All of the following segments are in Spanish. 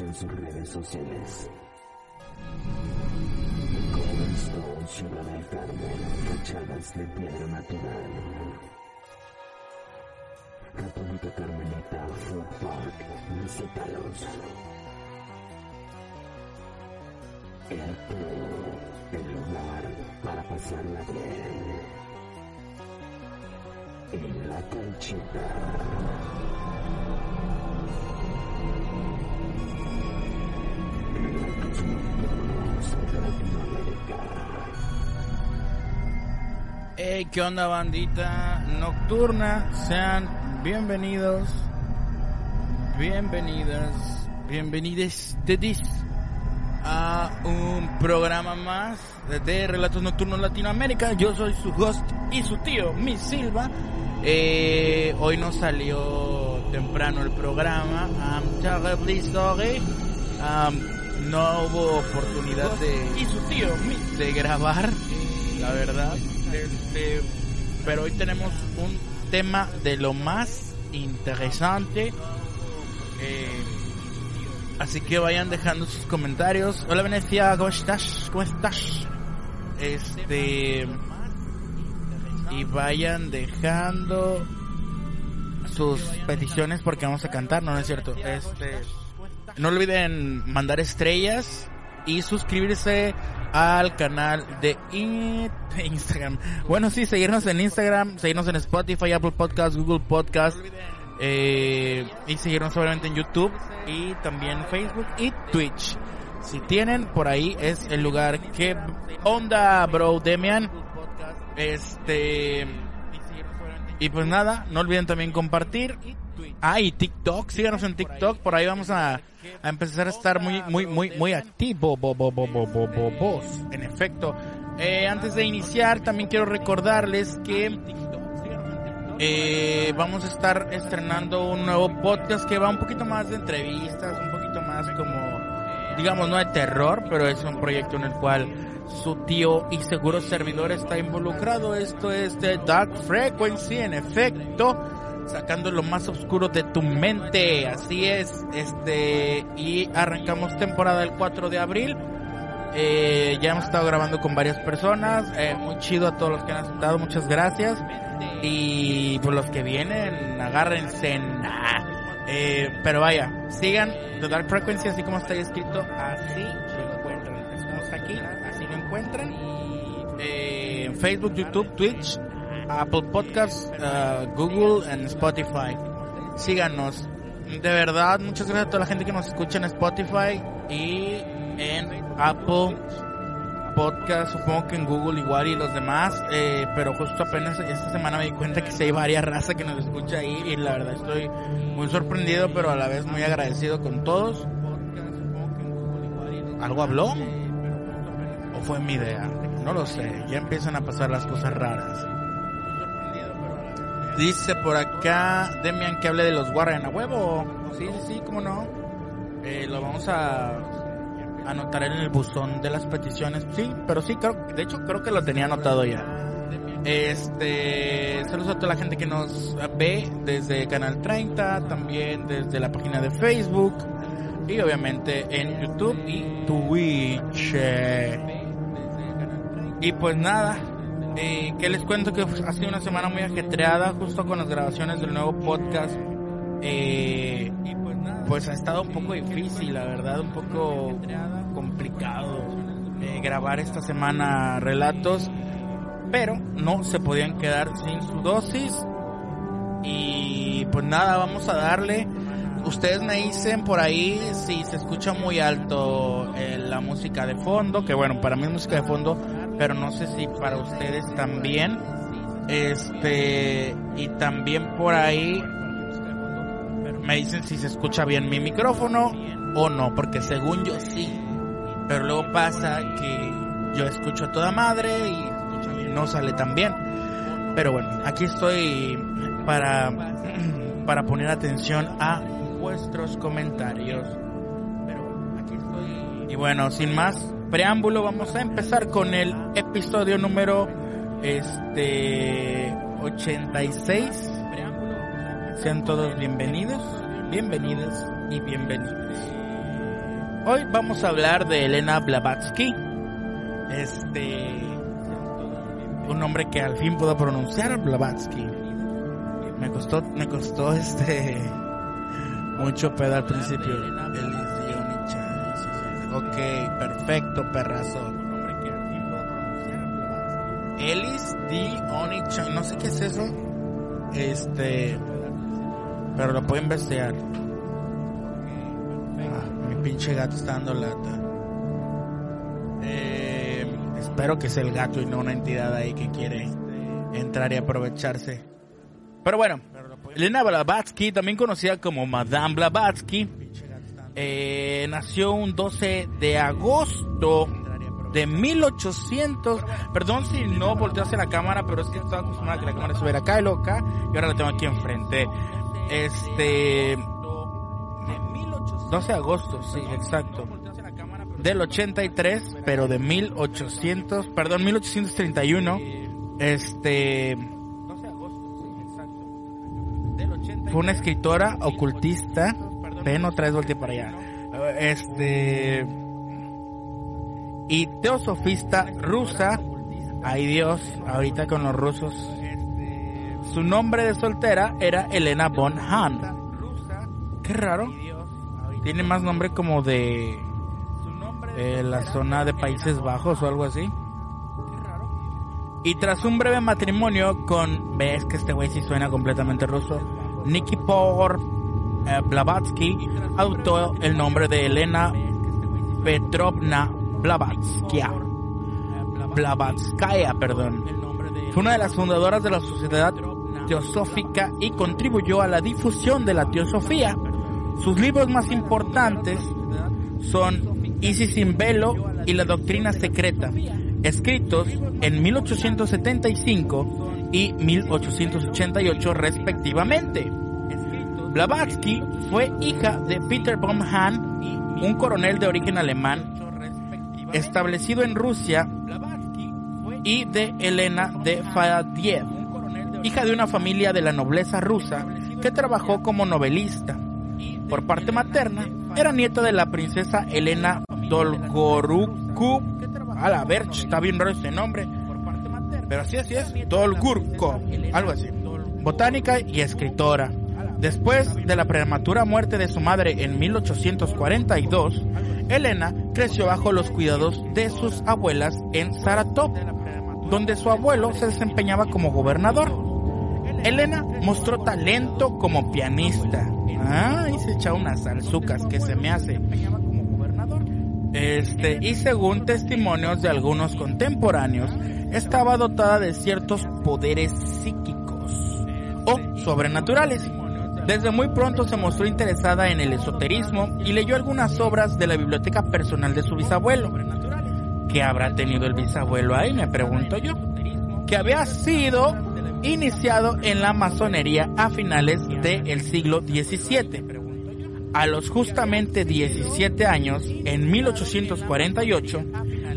En sus redes sociales. Stone, Ciudad del Carmen, fachadas de piedra natural. República Carmelita, Food Park, visítalos. El el lugar para pasarla bien. En la canchita. Hey, ¿qué onda bandita nocturna? Sean bienvenidos, bienvenidas, bienvenides a un programa más de Relatos Nocturnos Latinoamérica. Yo soy su host y su tío, mi Silva. Eh, hoy nos salió temprano el programa. I'm terribly sorry. Um, no hubo oportunidad de y su tío de grabar la verdad. Este, pero hoy tenemos un tema de lo más interesante. Eh, así que vayan dejando sus comentarios. Hola Venecia cómo estás cómo estás este y vayan dejando sus peticiones porque vamos a cantar no, no es cierto este no olviden mandar estrellas y suscribirse al canal de Instagram. Bueno, sí, seguirnos en Instagram, seguirnos en Spotify, Apple Podcast, Google Podcast eh, y seguirnos obviamente en YouTube y también Facebook y Twitch. Si tienen por ahí es el lugar que onda, bro, Demian. Este y pues nada, no olviden también compartir Ah, y TikTok, síganos en TikTok, por ahí vamos a, a empezar a estar muy, muy, muy, muy activos, en efecto. Eh, antes de iniciar, también quiero recordarles que eh, vamos a estar estrenando un nuevo podcast que va un poquito más de entrevistas, un poquito más como, digamos, no de terror, pero es un proyecto en el cual su tío y seguro servidor está involucrado. Esto es de Dark Frequency, en efecto sacando lo más oscuro de tu mente. Así es, este, y arrancamos temporada el 4 de abril. Eh, ya hemos estado grabando con varias personas, eh, muy chido a todos los que han aceptado, muchas gracias. Y por los que vienen, agárrense. Eh, pero vaya, sigan The Dark Frequency así como está escrito, así lo encuentran. Estamos aquí, así lo encuentran. En Facebook, YouTube, Twitch, Apple Podcasts, uh, Google and Spotify. Síganos. De verdad, muchas gracias a toda la gente que nos escucha en Spotify y en Apple Podcast, supongo que en Google igual y los demás, eh, pero justo apenas esta semana me di cuenta que hay varias razas que nos escucha ahí y la verdad estoy muy sorprendido, pero a la vez muy agradecido con todos. ¿Algo habló? ¿O fue mi idea? No lo sé, ya empiezan a pasar las cosas raras. Dice por acá Demian que hable de los Warren a huevo. Sí, sí, sí, cómo no. Eh, lo vamos a anotar en el buzón de las peticiones. Sí, pero sí, creo, de hecho creo que lo tenía anotado ya. Este, saludos a toda la gente que nos ve desde Canal 30, también desde la página de Facebook y obviamente en YouTube y Twitch. Y pues nada, eh, que les cuento que ha sido una semana muy ajetreada justo con las grabaciones del nuevo podcast. Eh, pues ha estado un poco difícil, la verdad, un poco complicado eh, grabar esta semana relatos, pero no se podían quedar sin su dosis. Y pues nada, vamos a darle. Ustedes me dicen por ahí si se escucha muy alto eh, la música de fondo, que bueno, para mí música de fondo, pero no sé si para ustedes también. Este, y también por ahí me dicen si se escucha bien mi micrófono o no, porque según yo sí. Pero luego pasa que yo escucho a toda madre y no sale tan bien. Pero bueno, aquí estoy para, para poner atención a vuestros comentarios. Pero aquí estoy. Y bueno, sin más preámbulo, vamos a empezar con el episodio número este 86 sean todos bienvenidos, bienvenidas y bienvenidos. Hoy vamos a hablar de Elena Blavatsky. Este un nombre que al fin puedo pronunciar, Blavatsky. Me costó me costó este mucho pedo al principio. Ok, perfecto, perrazo. Elis Dionicha, no sé qué es eso. Este pero lo puedo investigar. Ah, mi pinche gato está dando lata. Eh, espero que sea el gato y no una entidad ahí que quiere entrar y aprovecharse. Pero bueno, Elena Blavatsky, también conocida como Madame Blavatsky, eh, nació un 12 de agosto de 1800. Perdón si no volteo hacia la cámara, pero es que estaba acostumbrada a que la cámara se acá y loca y ahora la tengo aquí enfrente. Este 12 de agosto, sí, exacto. Del 83, pero de 1800, perdón, 1831. Este fue una escritora ocultista. Ven otra vez volteé para allá. Este y teosofista rusa. Ay Dios, ahorita con los rusos. Su nombre de soltera era Elena von Hahn. Qué raro. Tiene más nombre como de eh, la zona de Países Bajos o algo así. Y tras un breve matrimonio con, ves que este güey sí suena completamente ruso, Nikipor eh, Blavatsky adoptó el nombre de Elena Petrovna Blavatskia. Blavatskaya, perdón. Fue una de las fundadoras de la Sociedad Teosófica y contribuyó a la difusión de la teosofía. Sus libros más importantes son Isis sin velo y La doctrina secreta, escritos en 1875 y 1888 respectivamente. Blavatsky fue hija de Peter von Hahn, un coronel de origen alemán establecido en Rusia, y de Elena de Fadiev, hija de una familia de la nobleza rusa que trabajó como novelista. Por parte materna, era nieta de la princesa Elena Dolgoruku. A la ver, está bien raro ese nombre. Pero así, así es. Dolgurko, algo así. Botánica y escritora. Después de la prematura muerte de su madre en 1842, Elena creció bajo los cuidados de sus abuelas en Saratov, donde su abuelo se desempeñaba como gobernador. Elena mostró talento como pianista. Ah, y se echa unas salsucas que se me hace. Este, y según testimonios de algunos contemporáneos, estaba dotada de ciertos poderes psíquicos o sobrenaturales. Desde muy pronto se mostró interesada en el esoterismo y leyó algunas obras de la biblioteca personal de su bisabuelo. ¿Qué habrá tenido el bisabuelo ahí? Me pregunto yo. Que había sido iniciado en la masonería a finales del siglo XVII. A los justamente 17 años, en 1848,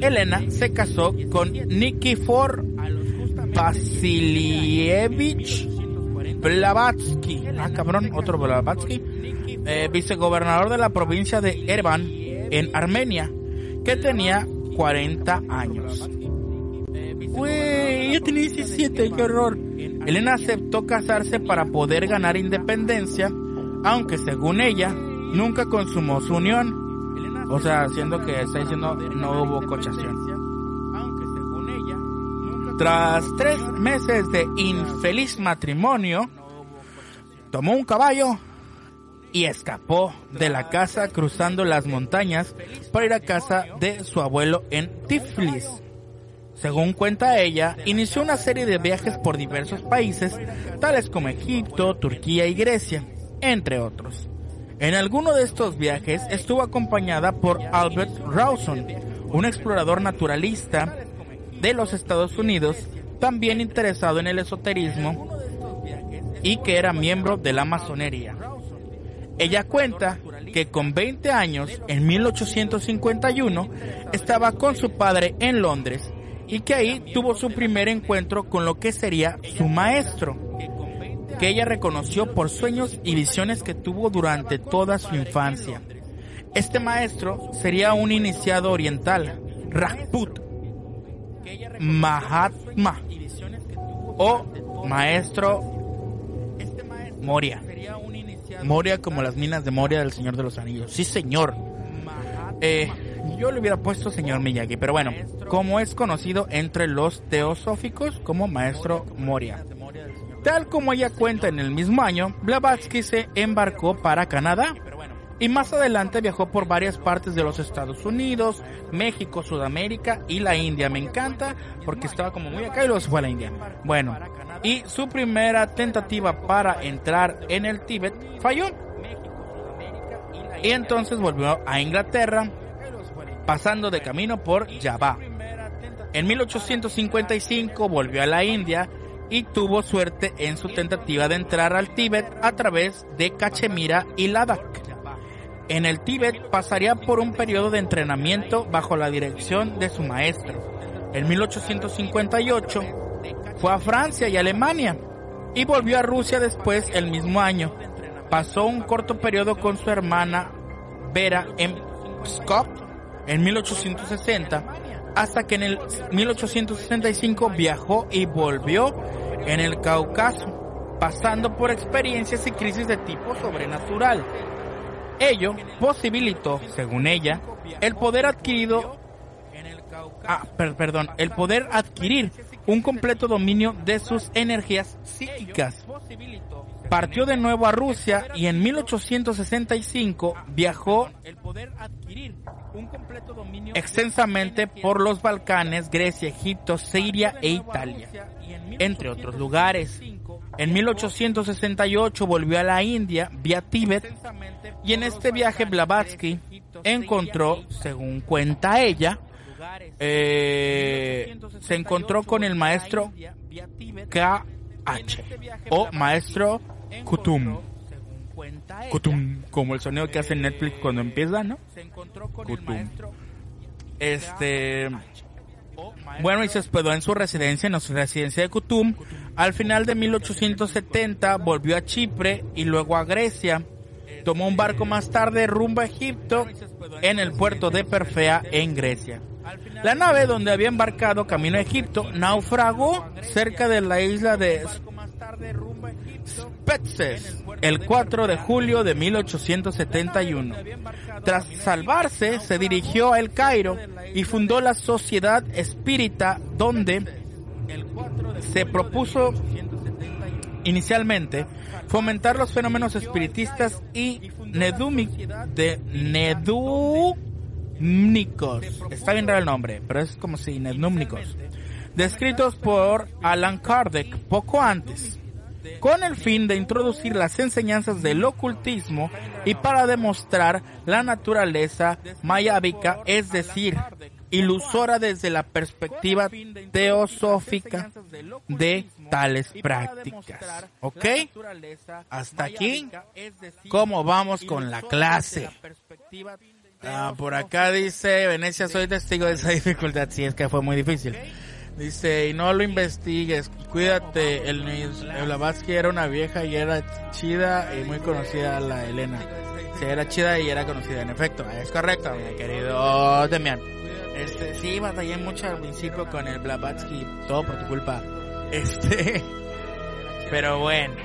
Elena se casó con Nikifor Vasilievich Blavatsky, ah cabrón, otro Blavatsky, eh, vicegobernador de la provincia de Erevan en Armenia, que tenía 40 años. Güey, yo tenía 17, qué horror. Elena aceptó casarse para poder ganar independencia, aunque según ella, nunca consumó su unión. O sea, siendo que está diciendo no hubo cochación. Tras tres meses de infeliz matrimonio, tomó un caballo y escapó de la casa cruzando las montañas para ir a casa de su abuelo en Tiflis. Según cuenta ella, inició una serie de viajes por diversos países, tales como Egipto, Turquía y Grecia, entre otros. En alguno de estos viajes estuvo acompañada por Albert Rawson, un explorador naturalista de los Estados Unidos, también interesado en el esoterismo y que era miembro de la masonería. Ella cuenta que con 20 años, en 1851, estaba con su padre en Londres y que ahí tuvo su primer encuentro con lo que sería su maestro, que ella reconoció por sueños y visiones que tuvo durante toda su infancia. Este maestro sería un iniciado oriental, Rajput, Mahatma o Maestro Moria. Moria como las minas de Moria del Señor de los Anillos. Sí, señor. Eh, yo le hubiera puesto señor Miyagi, pero bueno, como es conocido entre los teosóficos como Maestro Moria. Tal como ella cuenta en el mismo año, Blavatsky se embarcó para Canadá y más adelante viajó por varias partes de los Estados Unidos, México, Sudamérica y la India. Me encanta porque estaba como muy acá y luego se fue a la India. Bueno, y su primera tentativa para entrar en el Tíbet falló. Y entonces volvió a Inglaterra, pasando de camino por Java. En 1855 volvió a la India y tuvo suerte en su tentativa de entrar al Tíbet a través de Cachemira y Ladakh. En el Tíbet pasaría por un periodo de entrenamiento bajo la dirección de su maestro. En 1858 fue a Francia y Alemania y volvió a Rusia después el mismo año. Pasó un corto periodo con su hermana Vera en Pskov en 1860 hasta que en el 1865 viajó y volvió en el Cáucaso, pasando por experiencias y crisis de tipo sobrenatural. Ello posibilitó, según ella, el poder adquirido ah, perdón, el poder adquirir un completo dominio de sus energías psíquicas. Partió de nuevo a Rusia y en 1865 viajó extensamente por los Balcanes, Grecia, Egipto, Siria e Italia, entre otros lugares. En 1868 volvió a la India vía Tíbet y en este viaje Blavatsky encontró, según cuenta ella, eh, se encontró con el maestro KH o maestro Kutum. Kutum, como el sonido que hace Netflix cuando empieza, ¿no? Kutum. Este bueno, y se hospedó en su residencia, en su residencia de Kutum. Al final de 1870 volvió a Chipre y luego a Grecia. Tomó un barco más tarde rumbo a Egipto en el puerto de Perfea en Grecia. La nave donde había embarcado camino a Egipto naufragó cerca de la isla de Petzes el 4 de julio de 1871. Tras salvarse, se dirigió a El Cairo y fundó la Sociedad Espírita donde se propuso inicialmente fomentar los fenómenos espiritistas y de nedúmnicos. Está bien raro el nombre, pero es como si nedúmnicos. Descritos por Alan Kardec poco antes con el fin de introducir las enseñanzas del ocultismo y para demostrar la naturaleza mayábica, es decir, ilusora desde la perspectiva teosófica de tales prácticas. ¿Ok? Hasta aquí, ¿cómo vamos con la clase? Ah, por acá dice, Venecia, soy testigo de esa dificultad. Sí, es que fue muy difícil. Dice, y no lo investigues, cuídate, el, el Blavatsky era una vieja y era chida y muy conocida la Elena. Sí, era chida y era conocida, en efecto, es correcto, mi querido Demian. Este, sí, batallé mucho al principio con el Blavatsky, todo por tu culpa. Este, pero bueno.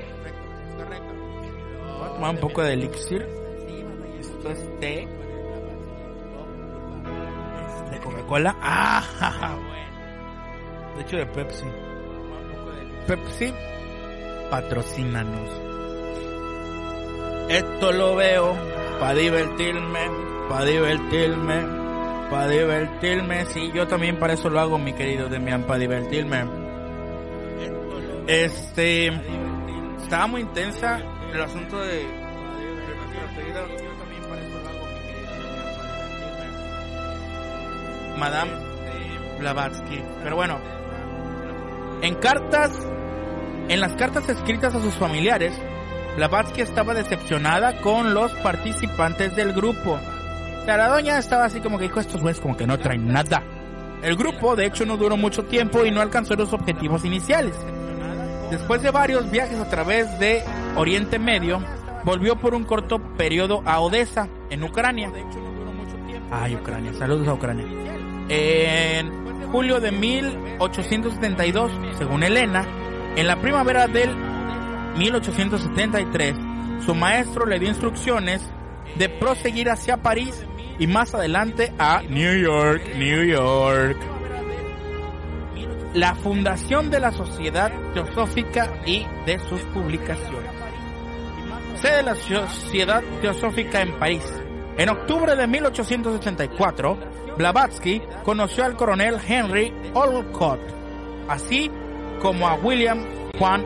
Voy a tomar un poco de elixir. Esto es té. De Coca-Cola. Ah, de hecho, de Pepsi. Pepsi, patrocínanos. Esto lo veo para divertirme, para divertirme, para divertirme. Sí, yo también para eso lo hago, mi querido Demian, para divertirme. Este, estaba muy intensa el asunto de, Madame Blavatsky. Pero bueno, en cartas, en las cartas escritas a sus familiares, Blavatsky estaba decepcionada con los participantes del grupo. O sea, la doña estaba así como que dijo, estos güeyes como que no traen nada. El grupo, de hecho, no duró mucho tiempo y no alcanzó los objetivos iniciales. Después de varios viajes a través de Oriente Medio, volvió por un corto periodo a Odessa, en Ucrania. Ay, Ucrania, saludos a Ucrania. En julio de 1872, según Elena, en la primavera del 1873, su maestro le dio instrucciones de proseguir hacia París y más adelante a New York, New York. La fundación de la Sociedad Teosófica y de sus publicaciones. Sede de la Sociedad Teosófica en París. En octubre de 1884, Blavatsky conoció al coronel Henry Olcott, así como a William Juan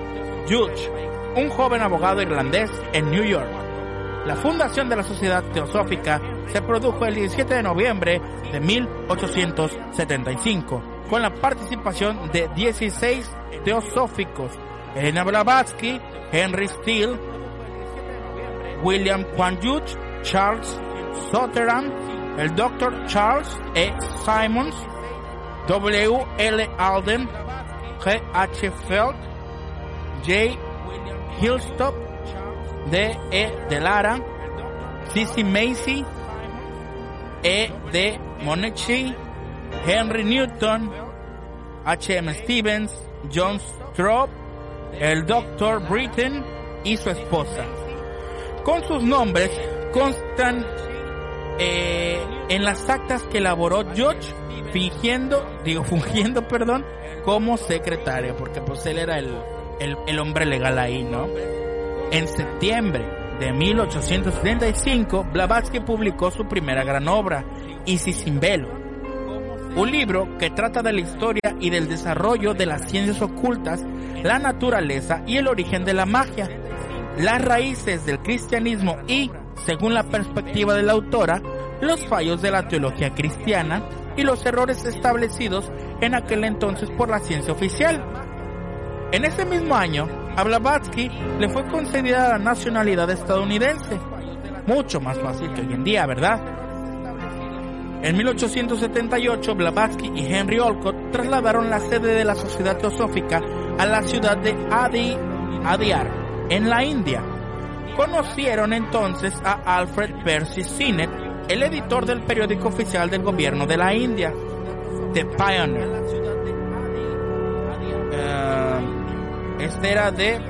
Judge, un joven abogado irlandés en New York. La fundación de la Sociedad Teosófica se produjo el 17 de noviembre de 1875, con la participación de 16 teosóficos, Elena Blavatsky, Henry Steele, William Juan Judge, Charles Sutherland, el Dr. Charles E. Simons, W. L. Alden, G. H. Feld, J. Hillstop, D. E. De Lara, C. Macy, E. D. Monechi, Henry Newton, H. M. Stevens, John Stroop, el Dr. Britton y su esposa. Con sus nombres constan eh, en las actas que elaboró George, fingiendo, digo, fungiendo, perdón, como secretario, porque pues él era el, el, hombre legal ahí, ¿no? En septiembre de 1875, Blavatsky publicó su primera gran obra, Isis sin velo, un libro que trata de la historia y del desarrollo de las ciencias ocultas, la naturaleza y el origen de la magia, las raíces del cristianismo y según la perspectiva de la autora, los fallos de la teología cristiana y los errores establecidos en aquel entonces por la ciencia oficial. En ese mismo año, a Blavatsky le fue concedida la nacionalidad estadounidense, mucho más fácil que hoy en día, ¿verdad? En 1878, Blavatsky y Henry Olcott trasladaron la sede de la Sociedad Teosófica a la ciudad de Adi, Adyar, en la India, Conocieron entonces a Alfred Percy Sinnett, el editor del periódico oficial del gobierno de la India, The Pioneer. Eh, este era de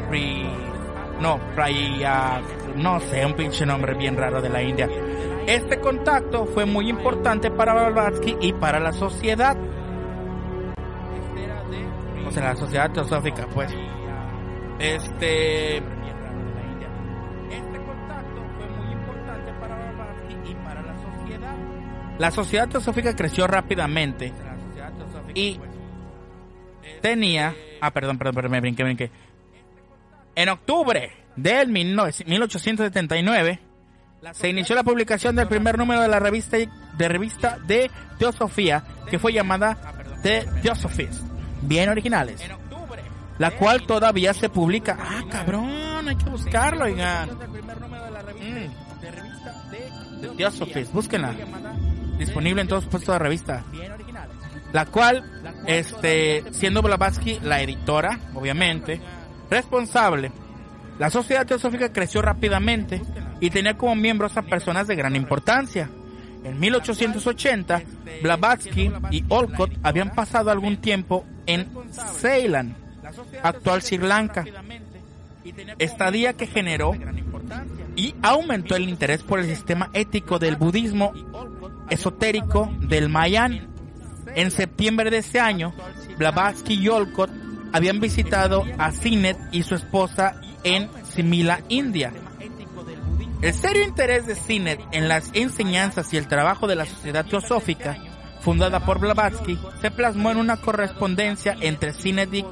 no, Praya, no sé, un pinche nombre bien raro de la India. Este contacto fue muy importante para Blavatsky y para la sociedad. O sea, la sociedad teosófica, pues. Este. Este La sociedad teosófica creció rápidamente y tenía. Ah, perdón, perdón, perdón, me brinqué, brinqué. En octubre del 1879 se inició la publicación del primer número de la revista de revista de Teosofía, que fue llamada The Theosophies, bien originales, la cual todavía se publica. Ah, cabrón, hay que buscarlo, oigan. Mm. Búsquenla. Disponible en todos los puestos de revista. La cual, este, siendo Blavatsky la editora, obviamente, responsable, la sociedad teosófica creció rápidamente y tenía como miembros a personas de gran importancia. En 1880, Blavatsky y Olcott habían pasado algún tiempo en Ceylon, actual Sri Lanka, estadía que generó y aumentó el interés por el sistema ético del budismo esotérico del Mayan. En septiembre de ese año, Blavatsky y Olcott habían visitado a Sinet y su esposa en Simila, India. El serio interés de Sinet en las enseñanzas y el trabajo de la Sociedad Teosófica, fundada por Blavatsky, se plasmó en una correspondencia entre Sinet y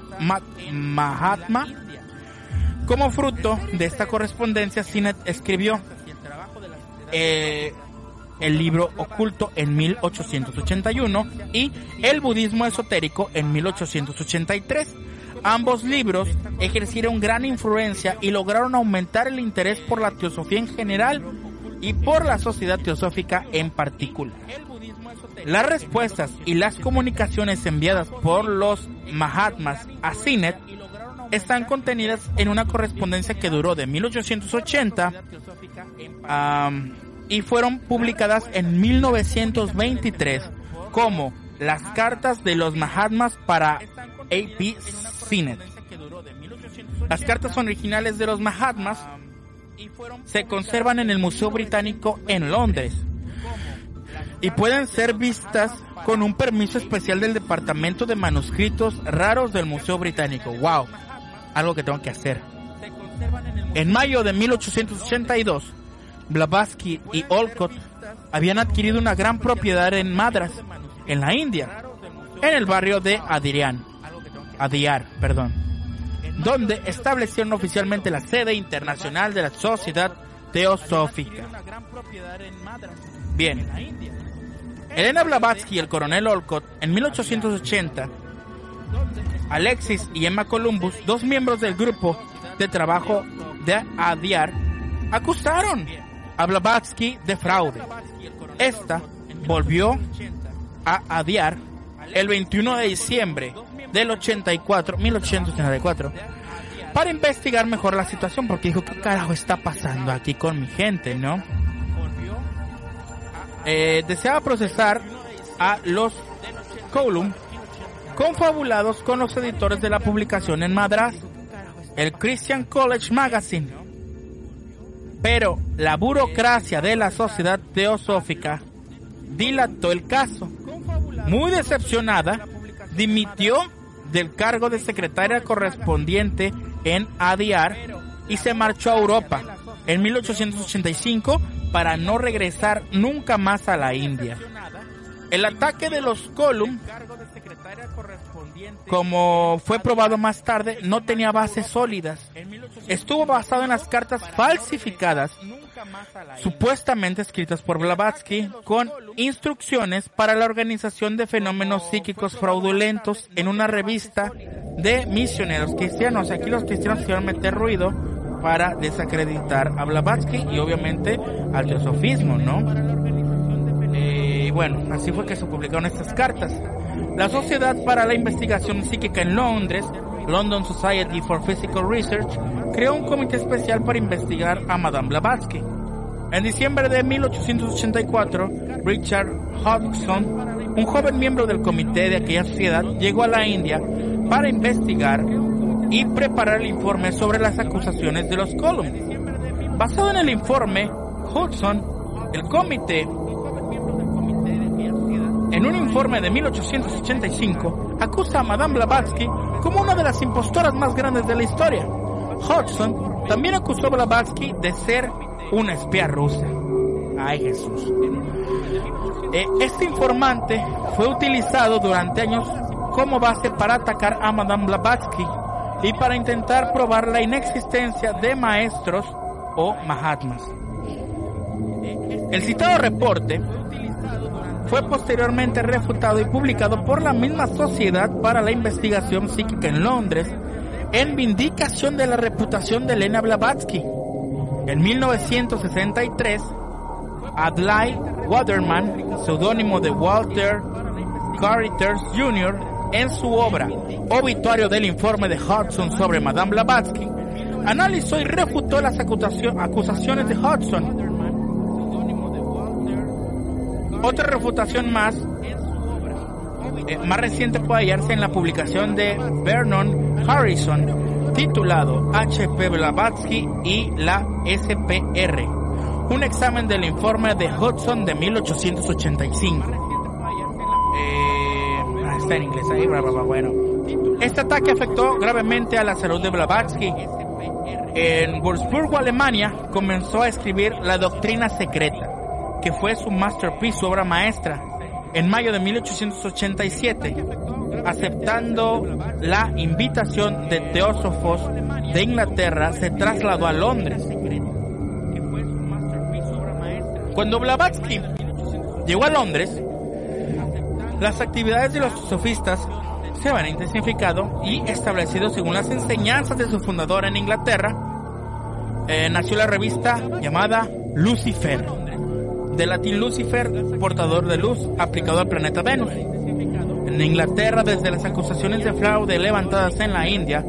Mahatma. Como fruto de esta correspondencia, Sinet escribió eh, el libro oculto en 1881 y el budismo esotérico en 1883 Ambos libros ejercieron gran influencia y lograron aumentar el interés por la teosofía en general y por la sociedad teosófica en particular. Las respuestas y las comunicaciones enviadas por los Mahatmas a Sinet están contenidas en una correspondencia que duró de 1880 y fueron publicadas en 1923 como las cartas de los Mahatmas para AP las cartas originales de los Mahatmas se conservan en el Museo Británico en Londres y pueden ser vistas con un permiso especial del Departamento de Manuscritos Raros del Museo Británico. ¡Wow! Algo que tengo que hacer. En mayo de 1882, Blavatsky y Olcott habían adquirido una gran propiedad en Madras, en la India, en el barrio de Adirian. Adiar, perdón, donde establecieron oficialmente la sede internacional de la Sociedad Teosófica. Bien, Elena Blavatsky y el coronel Olcott en 1880, Alexis y Emma Columbus, dos miembros del grupo de trabajo de Adiar, acusaron a Blavatsky de fraude. Esta volvió a Adiar el 21 de diciembre del 84, 1884, para investigar mejor la situación, porque dijo, ¿qué carajo está pasando aquí con mi gente, no? Eh, deseaba procesar a los Column confabulados con los editores de la publicación en Madras, el Christian College Magazine. Pero la burocracia de la sociedad teosófica dilató el caso. Muy decepcionada, dimitió del cargo de secretaria correspondiente en ADIAR y se marchó a Europa en 1885 para no regresar nunca más a la India. El ataque de los Column, como fue probado más tarde, no tenía bases sólidas. Estuvo basado en las cartas falsificadas supuestamente escritas por Blavatsky, con instrucciones para la organización de fenómenos psíquicos fraudulentos en una revista de misioneros cristianos. Aquí los cristianos quisieron meter ruido para desacreditar a Blavatsky y obviamente al teosofismo, ¿no? Y eh, bueno, así fue que se publicaron estas cartas. La Sociedad para la Investigación Psíquica en Londres, London Society for Physical Research, creó un comité especial para investigar a Madame Blavatsky. En diciembre de 1884, Richard Hodgson, un joven miembro del comité de aquella sociedad, llegó a la India para investigar y preparar el informe sobre las acusaciones de los columns. Basado en el informe, Hudson, el comité, en un informe de 1885, acusa a Madame Blavatsky como una de las impostoras más grandes de la historia. Hudson también acusó a Blavatsky de ser una espía rusa. Ay Jesús. Eh, este informante fue utilizado durante años como base para atacar a Madame Blavatsky y para intentar probar la inexistencia de maestros o Mahatmas. El citado reporte fue posteriormente refutado y publicado por la misma Sociedad para la Investigación Psíquica en Londres en vindicación de la reputación de Elena Blavatsky. En 1963, Adlai Waterman, seudónimo de Walter Carruthers Jr., en su obra Obituario del informe de Hudson sobre Madame Blavatsky, analizó y refutó las acusaciones de Hudson. Otra refutación más, eh, más reciente puede hallarse en la publicación de Vernon Harrison, titulado H.P. Blavatsky y la SPR, un examen del informe de Hudson de 1885. Eh, ah, está en inglés ahí, bueno. Este ataque afectó gravemente a la salud de Blavatsky. En Würzburgo, Alemania, comenzó a escribir La Doctrina Secreta, que fue su masterpiece, su obra maestra. En mayo de 1887, aceptando la invitación de teósofos de Inglaterra, se trasladó a Londres. Cuando Blavatsky llegó a Londres, las actividades de los sofistas se van intensificado y establecido según las enseñanzas de su fundador en Inglaterra. Eh, nació la revista llamada Lucifer, de latín Lucifer, portador de luz, aplicado al planeta Venus. En Inglaterra, desde las acusaciones de fraude levantadas en la India,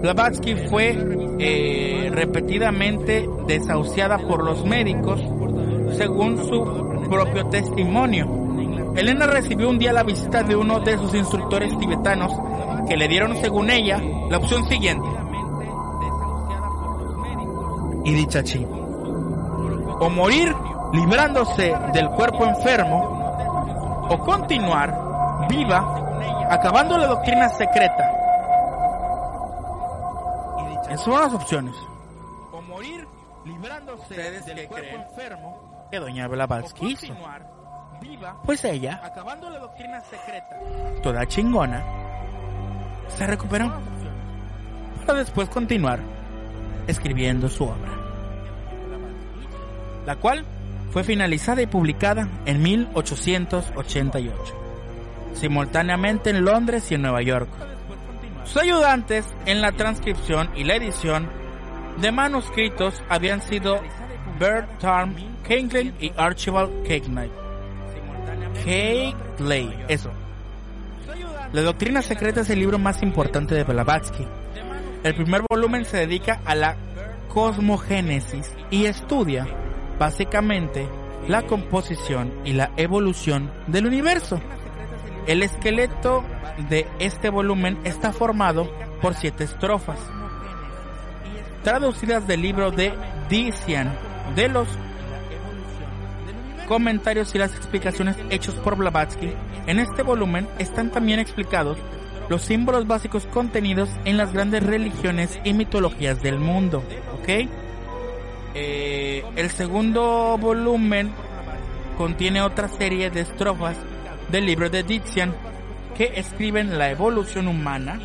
Blavatsky fue eh, repetidamente desahuciada por los médicos, según su propio testimonio. Elena recibió un día la visita de uno de sus instructores tibetanos que le dieron, según ella, la opción siguiente. Y dicha chi. O morir librándose del cuerpo enfermo, o continuar viva, acabando la doctrina secreta. Esas son las opciones. O morir librándose del cuerpo enfermo que doña Blavatsky hizo. Pues ella, acabando la doctrina secreta, toda chingona, se recuperó para después continuar escribiendo su obra, la cual fue finalizada y publicada en 1888, simultáneamente en Londres y en Nueva York. Sus ayudantes en la transcripción y la edición de manuscritos habían sido Bert Tarm Kingley y Archibald Cakenite. Lay, eso. La Doctrina Secreta es el libro más importante de Blavatsky. El primer volumen se dedica a la cosmogénesis y estudia, básicamente, la composición y la evolución del universo. El esqueleto de este volumen está formado por siete estrofas, traducidas del libro de Dician de los comentarios y las explicaciones hechos por Blavatsky, en este volumen están también explicados los símbolos básicos contenidos en las grandes religiones y mitologías del mundo. ¿Ok? Eh, el segundo volumen contiene otra serie de estrofas del libro de Dixian que escriben la evolución humana.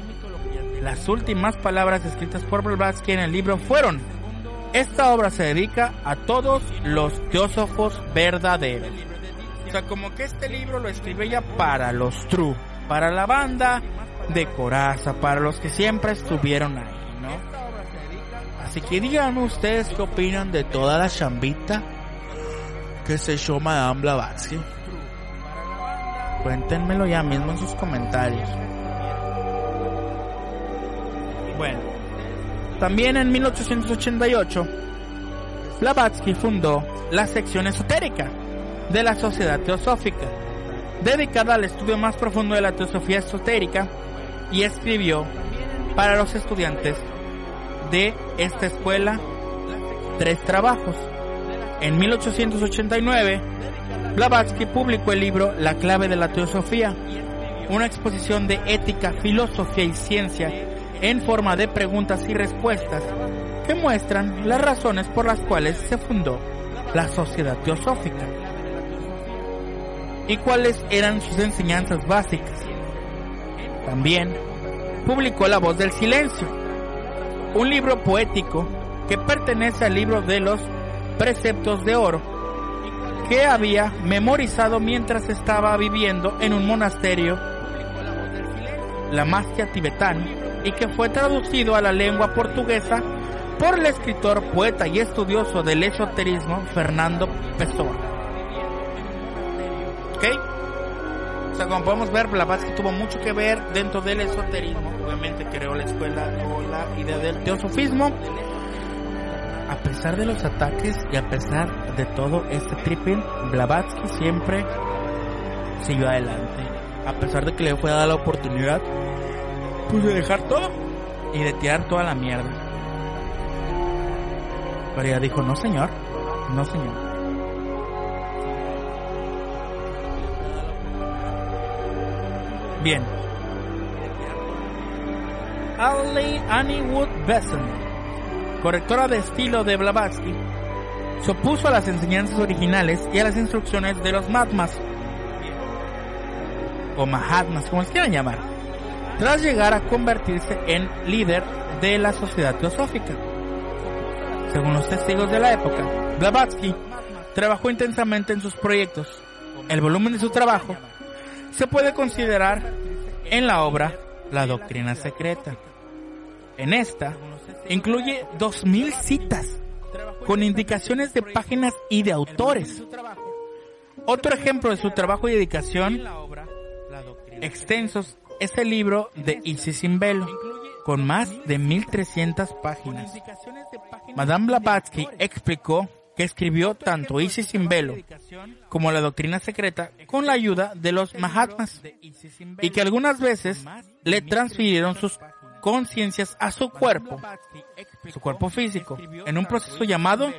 Las últimas palabras escritas por Blavatsky en el libro fueron esta obra se dedica a todos los teósofos verdaderos. O sea, como que este libro lo escribe ella para los true, para la banda de coraza, para los que siempre estuvieron ahí, ¿no? Así que díganme ustedes qué opinan de toda la chambita que se echó Madame Blavatsky. Cuéntenmelo ya mismo en sus comentarios. Bueno. También en 1888, Blavatsky fundó la sección esotérica de la Sociedad Teosófica, dedicada al estudio más profundo de la teosofía esotérica, y escribió para los estudiantes de esta escuela tres trabajos. En 1889, Blavatsky publicó el libro La clave de la teosofía, una exposición de ética, filosofía y ciencia en forma de preguntas y respuestas que muestran las razones por las cuales se fundó la sociedad teosófica y cuáles eran sus enseñanzas básicas. También publicó La voz del silencio, un libro poético que pertenece al libro de los preceptos de oro que había memorizado mientras estaba viviendo en un monasterio, la magia tibetana, y que fue traducido a la lengua portuguesa por el escritor, poeta y estudioso del esoterismo Fernando Pessoa. ¿Ok? O sea, como podemos ver, Blavatsky tuvo mucho que ver dentro del esoterismo. Obviamente creó la escuela o la idea del teosofismo. A pesar de los ataques y a pesar de todo este tripping, Blavatsky siempre siguió adelante. A pesar de que le fue dada la oportunidad pues, de dejar todo y de tirar toda la mierda. Pero ella dijo, no señor, no señor. Bien. Annie Wood Besson, correctora de estilo de Blavatsky, se opuso a las enseñanzas originales y a las instrucciones de los Mahatmas, o Mahatmas, como quieran llamar, tras llegar a convertirse en líder de la sociedad teosófica. Según los testigos de la época, Blavatsky trabajó intensamente en sus proyectos. El volumen de su trabajo se puede considerar en la obra La Doctrina Secreta. En esta incluye 2.000 citas con indicaciones de páginas y de autores. Otro ejemplo de su trabajo y dedicación extensos es el libro de Isis sin velo, con más de 1.300 páginas. Madame Blavatsky explicó que escribió tanto Isis sin velo como la doctrina secreta con la ayuda de los Mahatmas y que algunas veces le transfirieron sus conciencias a su cuerpo, su cuerpo físico, en un proceso llamado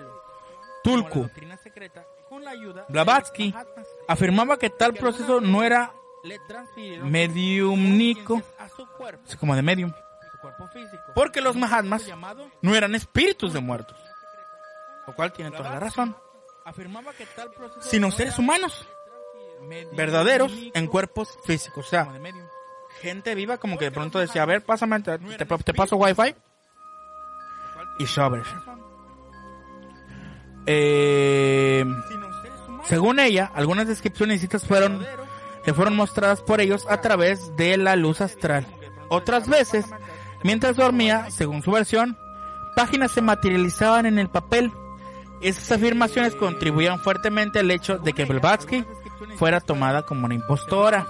Tulku. Blavatsky afirmaba que tal proceso no era mediumnico, como de medium, porque los Mahatmas no eran espíritus de muertos lo cual tiene toda la razón, sino seres humanos, verdaderos en cuerpos físicos, o sea, gente viva como que de pronto decía, a ver, pásame, te, te paso wifi y sobres. Eh, según ella, algunas descripciones y citas fueron, le fueron mostradas por ellos a través de la luz astral. Otras veces, mientras dormía, según su versión, páginas se materializaban en el papel esas afirmaciones contribuían fuertemente al hecho de que Blavatsky fuera tomada como una impostora.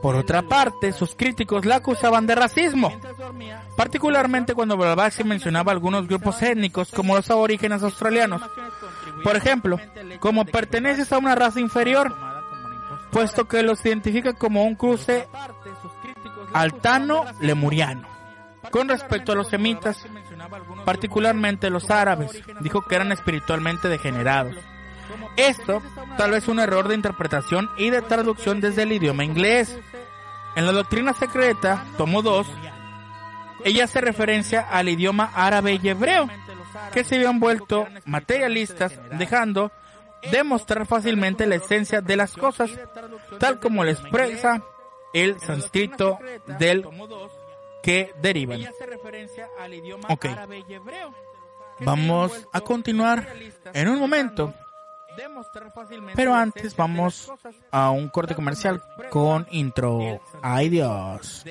Por otra parte, sus críticos la acusaban de racismo, particularmente cuando Blavatsky mencionaba algunos grupos étnicos como los aborígenes australianos. Por ejemplo, como perteneces a una raza inferior, puesto que los identifica como un cruce altano-lemuriano. Con respecto a los semitas, particularmente los árabes, dijo que eran espiritualmente degenerados. Esto tal vez un error de interpretación y de traducción desde el idioma inglés. En la doctrina secreta, tomo 2, ella hace referencia al idioma árabe y hebreo, que se habían vuelto materialistas, dejando de mostrar fácilmente la esencia de las cosas, tal como lo expresa el sánscrito del que derivan. Ok. Vamos a continuar en un momento. Pero antes vamos a un corte comercial con intro. Ay Dios.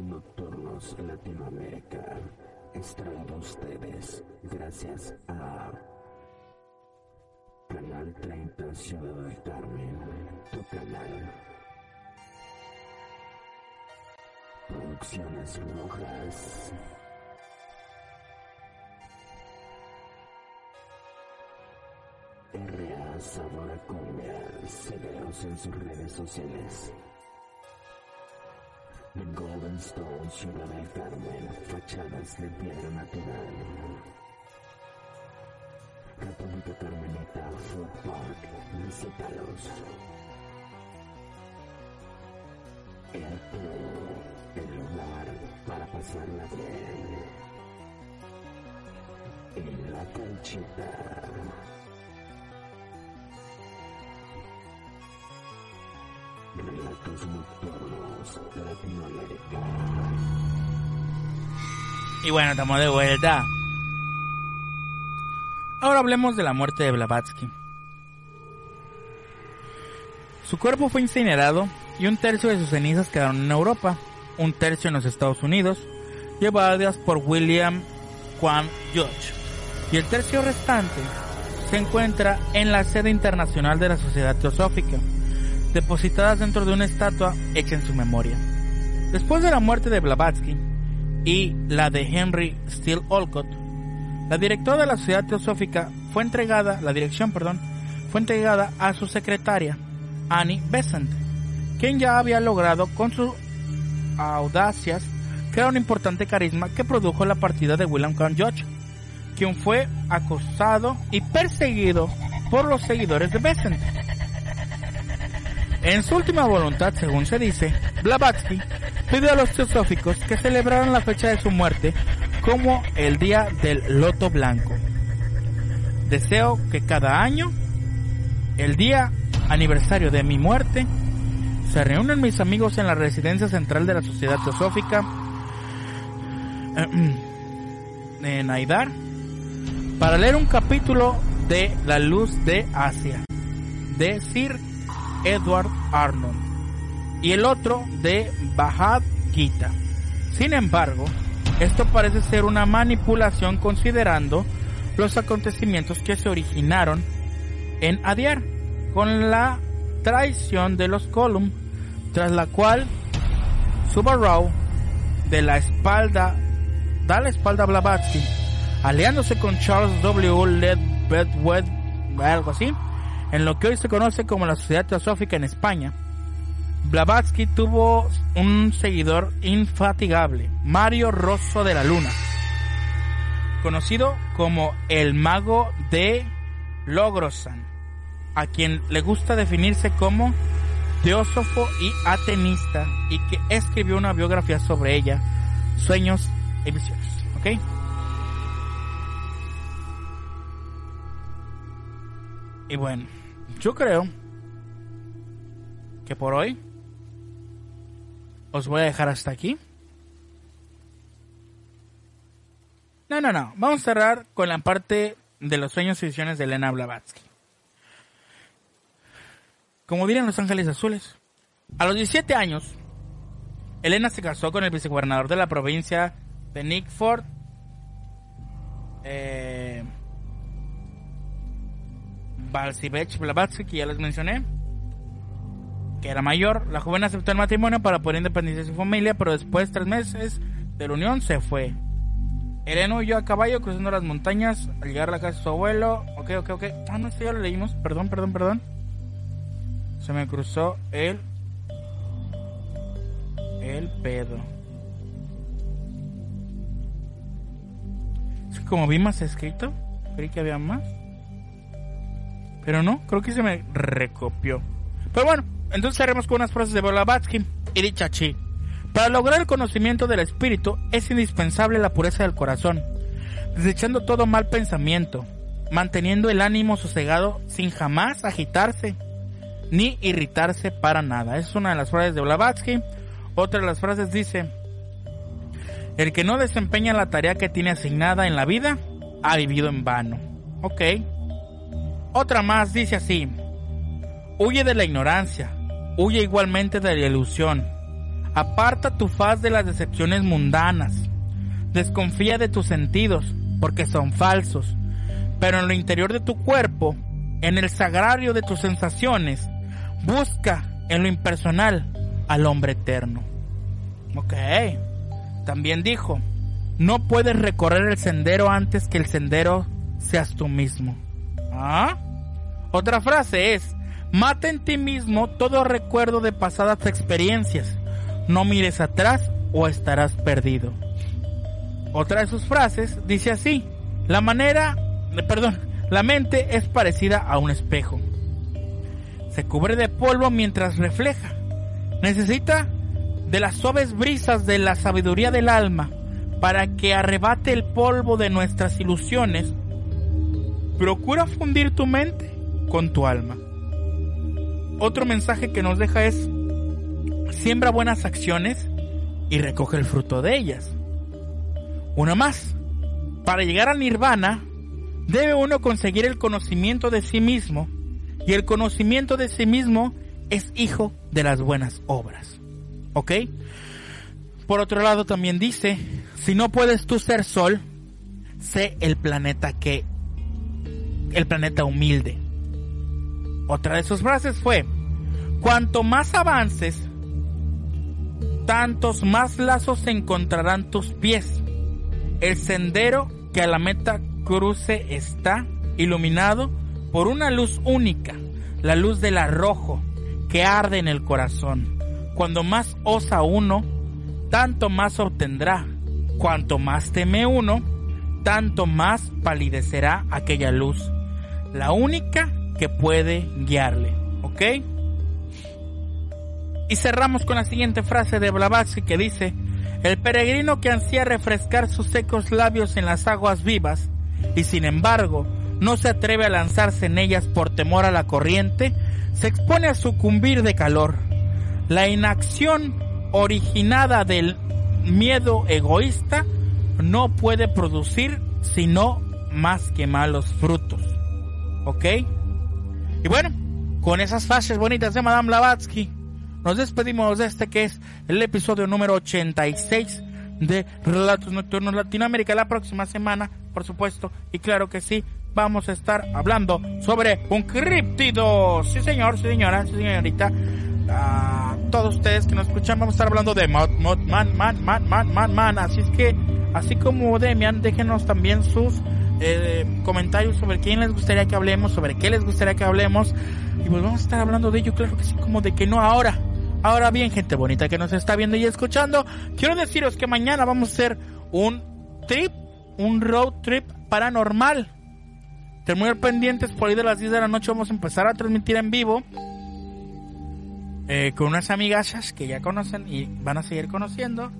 Nocturnos Latinoamérica es traído a ustedes gracias a Canal 30 Ciudad del Carmen, tu canal. Producciones Rojas. R.A. Sabora Cumbia, síguenos en sus redes sociales. Stone Ciudad del Carmen, fachadas de piedra natural. Católica Carmelita Food Park, visítalos. El club, el lugar para pasarla bien. En la canchita. Y bueno, estamos de vuelta. Ahora hablemos de la muerte de Blavatsky. Su cuerpo fue incinerado y un tercio de sus cenizas quedaron en Europa, un tercio en los Estados Unidos, llevadas por William Quan George, y el tercio restante se encuentra en la sede internacional de la Sociedad Teosófica, depositadas dentro de una estatua hecha en su memoria. Después de la muerte de Blavatsky y la de Henry Steele Olcott, la directora de la Sociedad Teosófica fue entregada, la dirección, perdón, fue entregada a su secretaria, Annie Besant, quien ya había logrado con sus audacias crear un importante carisma que produjo la partida de William Carl George, quien fue acosado y perseguido por los seguidores de Besant. En su última voluntad, según se dice, Blavatsky pidió a los teosóficos que celebraran la fecha de su muerte como el día del loto blanco. Deseo que cada año, el día aniversario de mi muerte, se reúnan mis amigos en la residencia central de la Sociedad Teosófica en Aidar para leer un capítulo de La Luz de Asia de Edward Arnold y el otro de Bhagavad Gita. Sin embargo, esto parece ser una manipulación considerando los acontecimientos que se originaron en Adyar con la traición de los Column, tras la cual Subarau de la espalda da la espalda a Blavatsky, aliándose con Charles W. Led Bedwed, algo así, en lo que hoy se conoce como la Sociedad Teosófica en España. Blavatsky tuvo un seguidor infatigable, Mario Rosso de la Luna, conocido como el mago de Logrosan, a quien le gusta definirse como teósofo y atenista y que escribió una biografía sobre ella, Sueños y Visiones. ¿Ok? Y bueno, yo creo que por hoy os voy a dejar hasta aquí. No, no, no. Vamos a cerrar con la parte de los sueños y visiones de Elena Blavatsky. Como dirían los Ángeles Azules, a los 17 años, Elena se casó con el vicegobernador de la provincia de Nickford, eh, Balsivech Blavatsky, que ya les mencioné, que era mayor. La joven aceptó el matrimonio para poder independizar su familia, pero después, tres meses de la unión, se fue. Elena huyó a caballo cruzando las montañas al llegar a la casa de su abuelo. Ok, ok, ok. Ah, no, esto ya lo leímos. Perdón, perdón, perdón. Se me cruzó el. El pedo. Es que como vi más escrito, creí que había más. Pero no, creo que se me recopió. Pero bueno, entonces haremos con unas frases de Blavatsky y dicha chi. Para lograr el conocimiento del espíritu es indispensable la pureza del corazón. desechando todo mal pensamiento, manteniendo el ánimo sosegado sin jamás agitarse ni irritarse para nada. Es una de las frases de Blavatsky. Otra de las frases dice, el que no desempeña la tarea que tiene asignada en la vida, ha vivido en vano. Ok. Otra más dice así, huye de la ignorancia, huye igualmente de la ilusión, aparta tu faz de las decepciones mundanas, desconfía de tus sentidos, porque son falsos, pero en lo interior de tu cuerpo, en el sagrario de tus sensaciones, busca en lo impersonal al hombre eterno. Ok. También dijo, no puedes recorrer el sendero antes que el sendero seas tú mismo. ¿Ah? Otra frase es, mata en ti mismo todo recuerdo de pasadas experiencias. No mires atrás o estarás perdido. Otra de sus frases dice así, la manera, perdón, la mente es parecida a un espejo. Se cubre de polvo mientras refleja. Necesita de las suaves brisas de la sabiduría del alma para que arrebate el polvo de nuestras ilusiones. Procura fundir tu mente con tu alma. Otro mensaje que nos deja es, siembra buenas acciones y recoge el fruto de ellas. Una más, para llegar al nirvana, debe uno conseguir el conocimiento de sí mismo y el conocimiento de sí mismo es hijo de las buenas obras. ¿Ok? Por otro lado también dice, si no puedes tú ser sol, sé el planeta que, el planeta humilde. Otra de sus frases fue, cuanto más avances, tantos más lazos encontrarán tus pies. El sendero que a la meta cruce está iluminado por una luz única, la luz del arrojo que arde en el corazón. Cuando más osa uno, tanto más obtendrá. Cuanto más teme uno, tanto más palidecerá aquella luz. La única que puede guiarle. ¿Ok? Y cerramos con la siguiente frase de Blavatsky que dice, el peregrino que ansía refrescar sus secos labios en las aguas vivas y sin embargo no se atreve a lanzarse en ellas por temor a la corriente, se expone a sucumbir de calor. La inacción originada del miedo egoísta no puede producir sino más que malos frutos. ¿Ok? Y bueno, con esas frases bonitas de Madame Blavatsky, nos despedimos de este que es el episodio número 86 de Relatos Nocturnos Latinoamérica. La próxima semana, por supuesto, y claro que sí, vamos a estar hablando sobre un criptido. Sí, señor, sí, señora, sí, señorita. Todos ustedes que nos escuchan, vamos a estar hablando de Mod, Mod, Man, Man, Man, Man, Man, Man. Así es que, así como Demian, déjenos también sus eh, comentarios sobre quién les gustaría que hablemos, sobre qué les gustaría que hablemos. Y pues vamos a estar hablando de ello, claro que sí, como de que no ahora. Ahora bien, gente bonita que nos está viendo y escuchando, quiero deciros que mañana vamos a hacer un trip, un road trip paranormal. Estén muy pendientes, por ahí de las 10 de la noche vamos a empezar a transmitir en vivo eh, con unas amigas que ya conocen y van a seguir conociendo.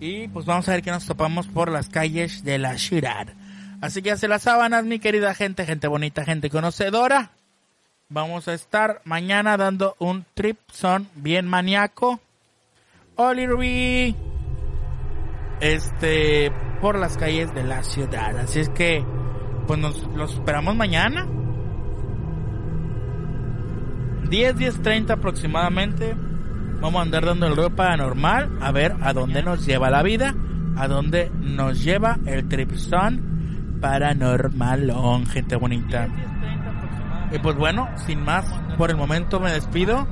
Y pues vamos a ver que nos topamos por las calles de la ciudad. Así que hace las sábanas, mi querida gente, gente bonita, gente conocedora. Vamos a estar mañana dando un trip son bien maníaco. Oli Este, por las calles de la ciudad. Así es que pues nos los esperamos mañana. 10, 10, 30 aproximadamente. Vamos a andar dando el ruido paranormal. A ver a dónde nos lleva la vida. A dónde nos lleva el tripson paranormal. gente bonita. Y pues bueno, sin más, por el momento me despido.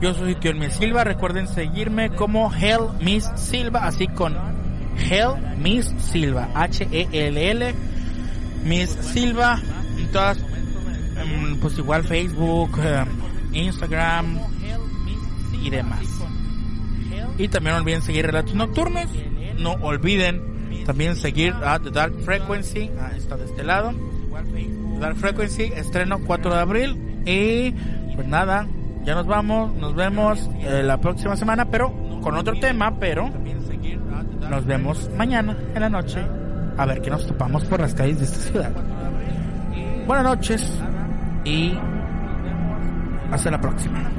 Yo soy Miss Silva. Recuerden seguirme como Hell Miss Silva, así con Hell Miss Silva. H-E-L-L. Miss Silva, y todas, em, pues igual Facebook, em, Instagram y demás. Y también no olviden seguir Relatos Nocturnos. No olviden también seguir a The Dark Frequency. Ah, está de este lado. The Dark Frequency, estreno 4 de abril. Y pues nada, ya nos vamos. Nos vemos eh, la próxima semana, pero con otro tema. Pero nos vemos mañana en la noche a ver qué nos topamos por las calles de esta ciudad. Buenas noches y hasta la próxima.